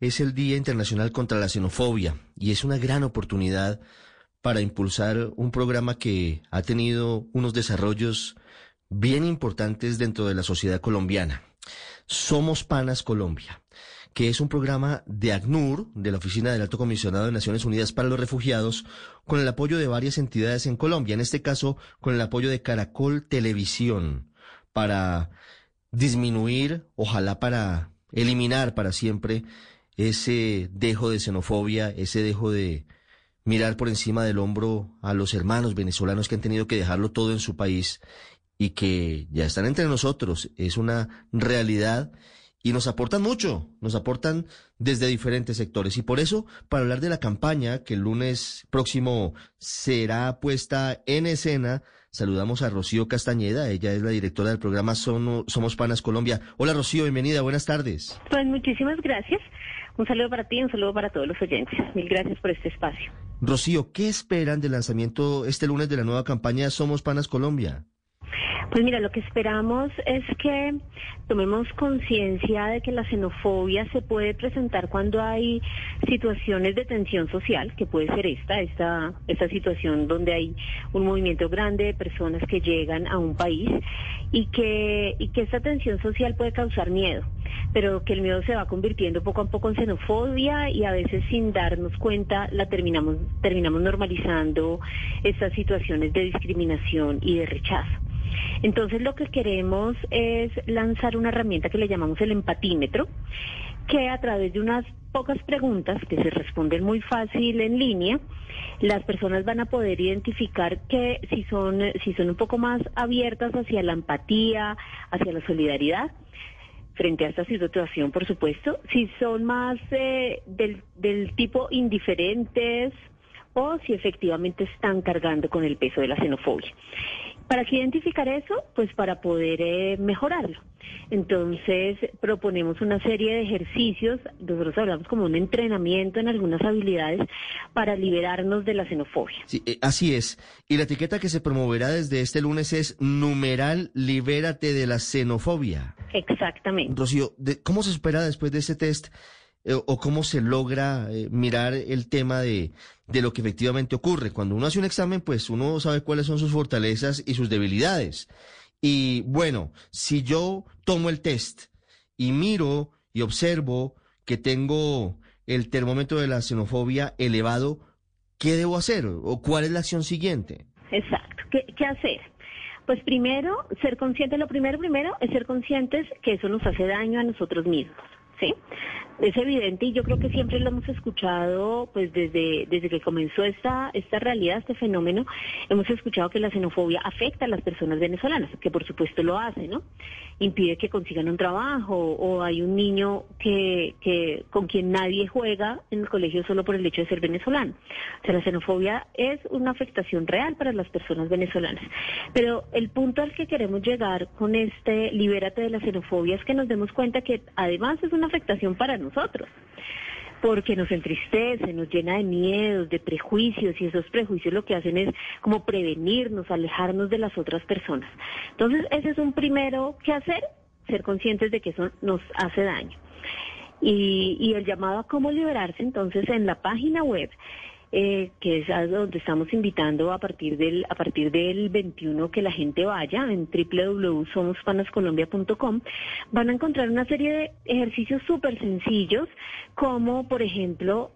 es el Día Internacional contra la Xenofobia y es una gran oportunidad para impulsar un programa que ha tenido unos desarrollos bien importantes dentro de la sociedad colombiana. Somos Panas Colombia, que es un programa de ACNUR, de la Oficina del Alto Comisionado de Naciones Unidas para los Refugiados, con el apoyo de varias entidades en Colombia, en este caso con el apoyo de Caracol Televisión, para disminuir, ojalá para eliminar para siempre ese dejo de xenofobia, ese dejo de mirar por encima del hombro a los hermanos venezolanos que han tenido que dejarlo todo en su país y que ya están entre nosotros. Es una realidad y nos aportan mucho, nos aportan desde diferentes sectores. Y por eso, para hablar de la campaña que el lunes próximo será puesta en escena, saludamos a Rocío Castañeda, ella es la directora del programa Somos Panas Colombia. Hola Rocío, bienvenida, buenas tardes. Pues muchísimas gracias. Un saludo para ti y un saludo para todos los oyentes. Mil gracias por este espacio. Rocío, ¿qué esperan del lanzamiento este lunes de la nueva campaña Somos Panas Colombia? Pues mira, lo que esperamos es que tomemos conciencia de que la xenofobia se puede presentar cuando hay situaciones de tensión social, que puede ser esta, esta, esta situación donde hay un movimiento grande de personas que llegan a un país y que, y que esta tensión social puede causar miedo pero que el miedo se va convirtiendo poco a poco en xenofobia y a veces sin darnos cuenta la terminamos terminamos normalizando estas situaciones de discriminación y de rechazo. Entonces lo que queremos es lanzar una herramienta que le llamamos el empatímetro, que a través de unas pocas preguntas que se responden muy fácil en línea, las personas van a poder identificar que si son, si son un poco más abiertas hacia la empatía, hacia la solidaridad, frente a esta situación, por supuesto, si son más eh, del, del tipo indiferentes o si efectivamente están cargando con el peso de la xenofobia. ¿Para qué identificar eso? Pues para poder eh, mejorarlo. Entonces proponemos una serie de ejercicios, nosotros hablamos como un entrenamiento en algunas habilidades para liberarnos de la xenofobia. Sí, eh, así es. Y la etiqueta que se promoverá desde este lunes es numeral libérate de la xenofobia. Exactamente. Rocío, ¿cómo se espera después de ese test? Eh, o cómo se logra eh, mirar el tema de, de lo que efectivamente ocurre. Cuando uno hace un examen, pues uno sabe cuáles son sus fortalezas y sus debilidades. Y bueno, si yo tomo el test y miro y observo que tengo el termómetro de la xenofobia elevado, ¿qué debo hacer? ¿O cuál es la acción siguiente? Exacto. ¿Qué, qué hacer? Pues primero, ser conscientes, lo primero, primero es ser conscientes que eso nos hace daño a nosotros mismos. ¿sí? Es evidente y yo creo que siempre lo hemos escuchado, pues desde, desde que comenzó esta, esta realidad, este fenómeno, hemos escuchado que la xenofobia afecta a las personas venezolanas, que por supuesto lo hace, ¿no? Impide que consigan un trabajo o hay un niño que, que con quien nadie juega en el colegio solo por el hecho de ser venezolano. O sea, la xenofobia es una afectación real para las personas venezolanas. Pero el punto al que queremos llegar con este libérate de la xenofobia es que nos demos cuenta que además es una afectación para nosotros porque nos entristece, nos llena de miedos, de prejuicios, y esos prejuicios lo que hacen es como prevenirnos, alejarnos de las otras personas. Entonces, ese es un primero que hacer, ser conscientes de que eso nos hace daño. Y, y el llamado a cómo liberarse, entonces, en la página web eh, que es a donde estamos invitando a partir del a partir del 21 que la gente vaya en www.somospanascolombia.com van a encontrar una serie de ejercicios súper sencillos como por ejemplo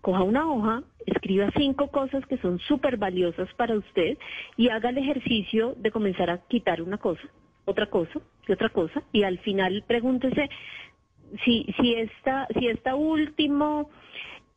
coja una hoja, escriba cinco cosas que son súper valiosas para usted y haga el ejercicio de comenzar a quitar una cosa, otra cosa y otra cosa y al final pregúntese si si esta si esta último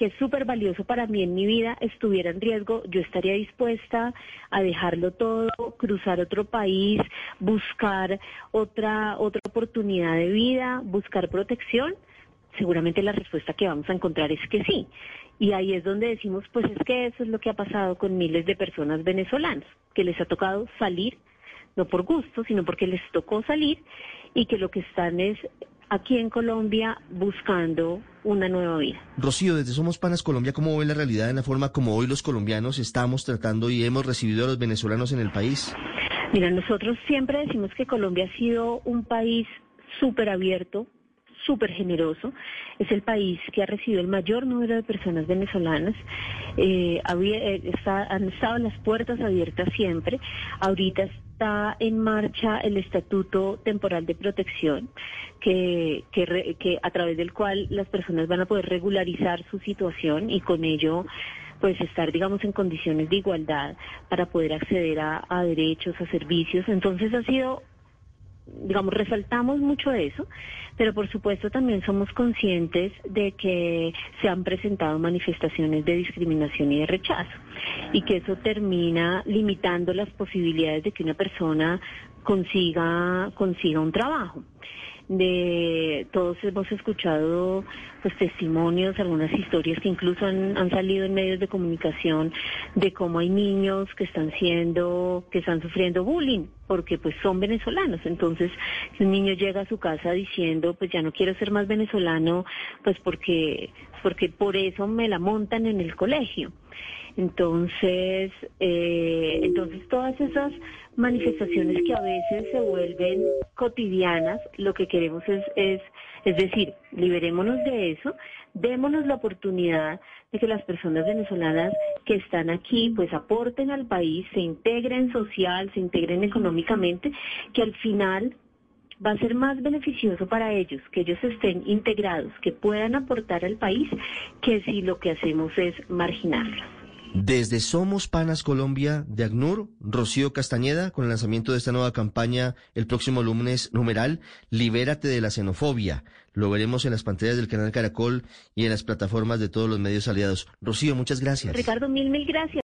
que es súper valioso para mí en mi vida, estuviera en riesgo, yo estaría dispuesta a dejarlo todo, cruzar otro país, buscar otra, otra oportunidad de vida, buscar protección. Seguramente la respuesta que vamos a encontrar es que sí. Y ahí es donde decimos, pues es que eso es lo que ha pasado con miles de personas venezolanas, que les ha tocado salir, no por gusto, sino porque les tocó salir y que lo que están es aquí en Colombia buscando una nueva vida. Rocío, desde Somos Panas Colombia, ¿cómo ve la realidad en la forma como hoy los colombianos estamos tratando y hemos recibido a los venezolanos en el país? Mira, nosotros siempre decimos que Colombia ha sido un país súper abierto, súper generoso. Es el país que ha recibido el mayor número de personas venezolanas. Eh, eh han estado las puertas abiertas siempre. Ahorita está en marcha el Estatuto Temporal de Protección, que, que, a través del cual las personas van a poder regularizar su situación y con ello pues estar, digamos, en condiciones de igualdad para poder acceder a derechos, a servicios. Entonces ha sido digamos, resaltamos mucho eso, pero por supuesto también somos conscientes de que se han presentado manifestaciones de discriminación y de rechazo y que eso termina limitando las posibilidades de que una persona consiga, consiga un trabajo de todos hemos escuchado pues testimonios, algunas historias que incluso han, han, salido en medios de comunicación de cómo hay niños que están siendo, que están sufriendo bullying, porque pues son venezolanos. Entonces, si un niño llega a su casa diciendo, pues ya no quiero ser más venezolano, pues porque, porque por eso me la montan en el colegio. Entonces, eh, entonces todas esas manifestaciones que a veces se vuelven cotidianas, lo que queremos es, es, es decir, liberémonos de eso, démonos la oportunidad de que las personas venezolanas que están aquí pues aporten al país, se integren social, se integren económicamente, que al final va a ser más beneficioso para ellos que ellos estén integrados, que puedan aportar al país, que si lo que hacemos es marginarlos. Desde Somos Panas Colombia de ACNUR, Rocío Castañeda, con el lanzamiento de esta nueva campaña el próximo lunes numeral, Libérate de la xenofobia. Lo veremos en las pantallas del canal Caracol y en las plataformas de todos los medios aliados. Rocío, muchas gracias. Ricardo, mil, mil gracias.